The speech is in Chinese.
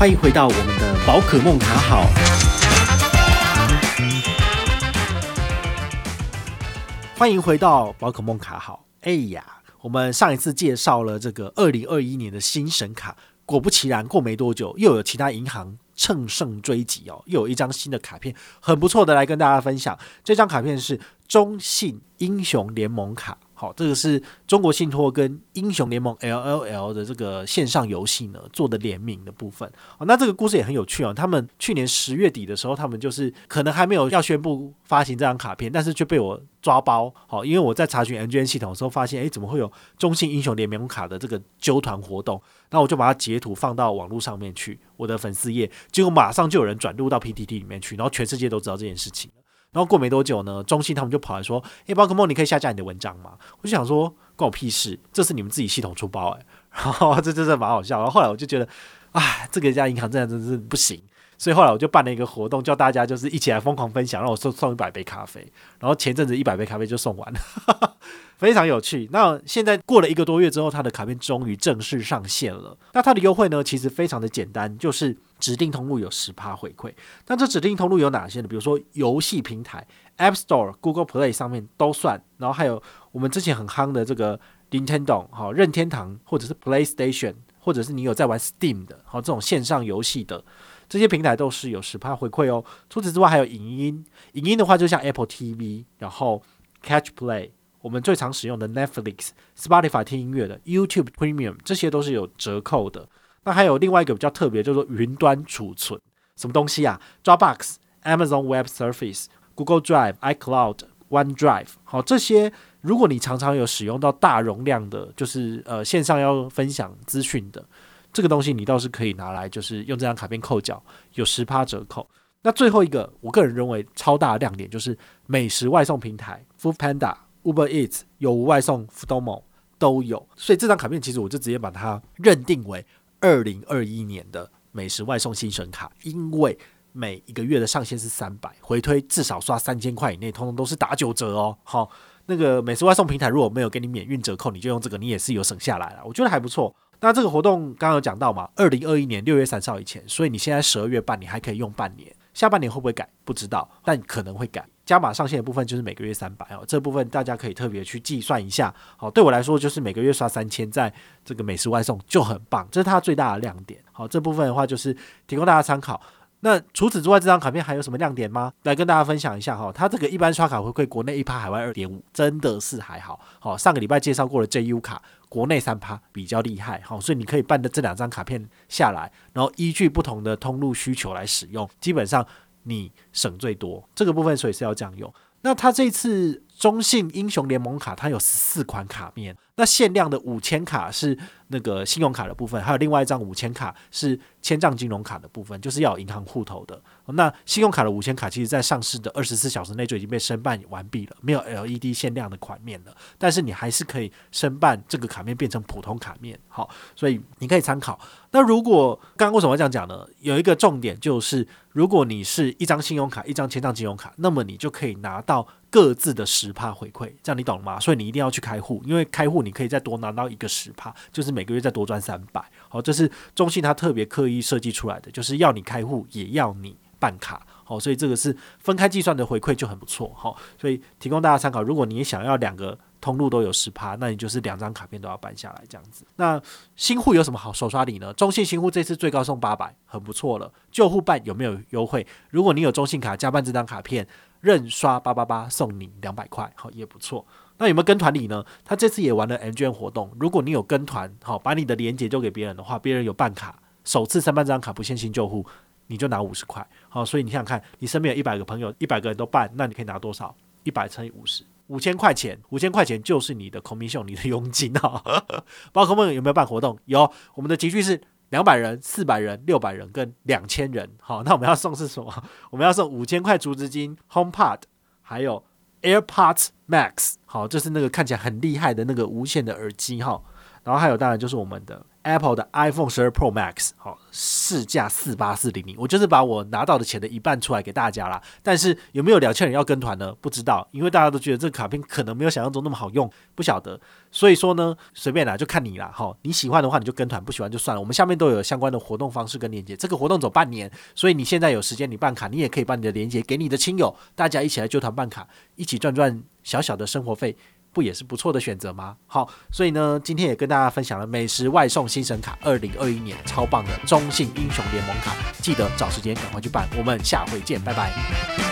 欢迎回到我们的宝可梦卡好。欢迎回到宝可梦卡好。哎呀，我们上一次介绍了这个二零二一年的新神卡，果不其然，过没多久又有其他银行乘胜追击哦，又有一张新的卡片，很不错的来跟大家分享。这张卡片是中信英雄联盟卡。好，这个是中国信托跟英雄联盟 LLL 的这个线上游戏呢做的联名的部分。好，那这个故事也很有趣哦。他们去年十月底的时候，他们就是可能还没有要宣布发行这张卡片，但是却被我抓包。好，因为我在查询 N G N 系统的时候发现，诶，怎么会有中信英雄联盟卡的这个揪团活动？那我就把它截图放到网络上面去，我的粉丝页，结果马上就有人转录到 PTT 里面去，然后全世界都知道这件事情。然后过没多久呢，中信他们就跑来说：“诶，宝可梦，你可以下架你的文章吗？”我就想说，关我屁事，这是你们自己系统出包诶。然后这真的蛮好笑。然后后来我就觉得，哎，这个家银行真的真是不行。所以后来我就办了一个活动，叫大家就是一起来疯狂分享，让我送送一百杯咖啡。然后前阵子一百杯咖啡就送完了，非常有趣。那现在过了一个多月之后，它的卡片终于正式上线了。那它的优惠呢，其实非常的简单，就是指定通路有十趴回馈。那这指定通路有哪些呢？比如说游戏平台 App Store、Google Play 上面都算。然后还有我们之前很夯的这个 Nintendo 任天堂，或者是 PlayStation，或者是你有在玩 Steam 的，好这种线上游戏的。这些平台都是有十趴回馈哦。除此之外，还有影音，影音的话就像 Apple TV，然后 Catch Play，我们最常使用的 Netflix、Spotify 听音乐的 YouTube Premium，这些都是有折扣的。那还有另外一个比较特别，叫做云端储存，什么东西啊？Dropbox、Amazon Web Service、Google Drive、iCloud、OneDrive，好，这些如果你常常有使用到大容量的，就是呃线上要分享资讯的。这个东西你倒是可以拿来，就是用这张卡片扣缴，有十趴折扣。那最后一个，我个人认为超大的亮点就是美食外送平台 Foodpanda、Uber Eats 有无外送，Foodomo 都有。所以这张卡片其实我就直接把它认定为二零二一年的美食外送新神卡，因为每一个月的上限是三百，回推至少刷三千块以内，通通都是打九折哦。好，那个美食外送平台如果没有给你免运折扣，你就用这个，你也是有省下来了。我觉得还不错。那这个活动刚刚有讲到嘛，二零二一年六月三十号以前，所以你现在十二月半，你还可以用半年，下半年会不会改？不知道，但可能会改。加码上限的部分就是每个月三百哦，这部分大家可以特别去计算一下。好，对我来说就是每个月刷三千，在这个美食外送就很棒，这是它最大的亮点。好，这部分的话就是提供大家参考。那除此之外，这张卡片还有什么亮点吗？来跟大家分享一下哈。它这个一般刷卡回馈，国内一趴，海外二点五，真的是还好。好，上个礼拜介绍过的 JU 卡，国内三趴比较厉害。好，所以你可以办的这两张卡片下来，然后依据不同的通路需求来使用，基本上你省最多。这个部分所以是要这样用。那它这次中信英雄联盟卡，它有十四款卡面，那限量的五千卡是。那个信用卡的部分，还有另外一张五千卡是千账金融卡的部分，就是要有银行户头的。那信用卡的五千卡，其实在上市的二十四小时内就已经被申办完毕了，没有 LED 限量的款面了。但是你还是可以申办这个卡面变成普通卡面，好，所以你可以参考。那如果刚刚为什么这样讲呢？有一个重点就是，如果你是一张信用卡，一张千账金融卡，那么你就可以拿到各自的十趴回馈，这样你懂了吗？所以你一定要去开户，因为开户你可以再多拿到一个十趴，就是每个月再多赚三百，好，这是中信它特别刻意设计出来的，就是要你开户，也要你办卡，好，所以这个是分开计算的回馈就很不错，好，所以提供大家参考。如果你想要两个通路都有十趴，那你就是两张卡片都要办下来这样子。那新户有什么好首刷礼呢？中信新户这次最高送八百，很不错了。旧户办有没有优惠？如果你有中信卡加办这张卡片，任刷八八八送你两百块，好，也不错。那有没有跟团礼呢？他这次也玩了 MGM 活动。如果你有跟团，好，把你的连接丢给别人的话，别人有办卡，首次申办这张卡不限新旧户，你就拿五十块。好，所以你想想看，你身边有一百个朋友，一百个人都办，那你可以拿多少？一百乘以五十，五千块钱。五千块钱就是你的 commission，你的佣金啊。宝可梦有没有办活动？有，我们的集聚是两百人、四百人、六百人跟两千人。好，那我们要送是什么？我们要送五千块足值金、HomePod，还有。AirPods Max，好，就是那个看起来很厉害的那个无线的耳机哈。然后还有当然就是我们的 Apple 的 iPhone 十二 Pro Max，好，市价四八四零零，我就是把我拿到的钱的一半出来给大家啦。但是有没有两千人要跟团呢？不知道，因为大家都觉得这个卡片可能没有想象中那么好用，不晓得。所以说呢，随便啦，就看你啦，哈，你喜欢的话你就跟团，不喜欢就算了。我们下面都有相关的活动方式跟链接，这个活动走半年，所以你现在有时间你办卡，你也可以把你的链接给你的亲友，大家一起来就团办卡，一起赚赚小小的生活费。不也是不错的选择吗？好，所以呢，今天也跟大家分享了美食外送新神卡，二零二一年超棒的中信英雄联盟卡，记得找时间赶快去办。我们下回见，拜拜。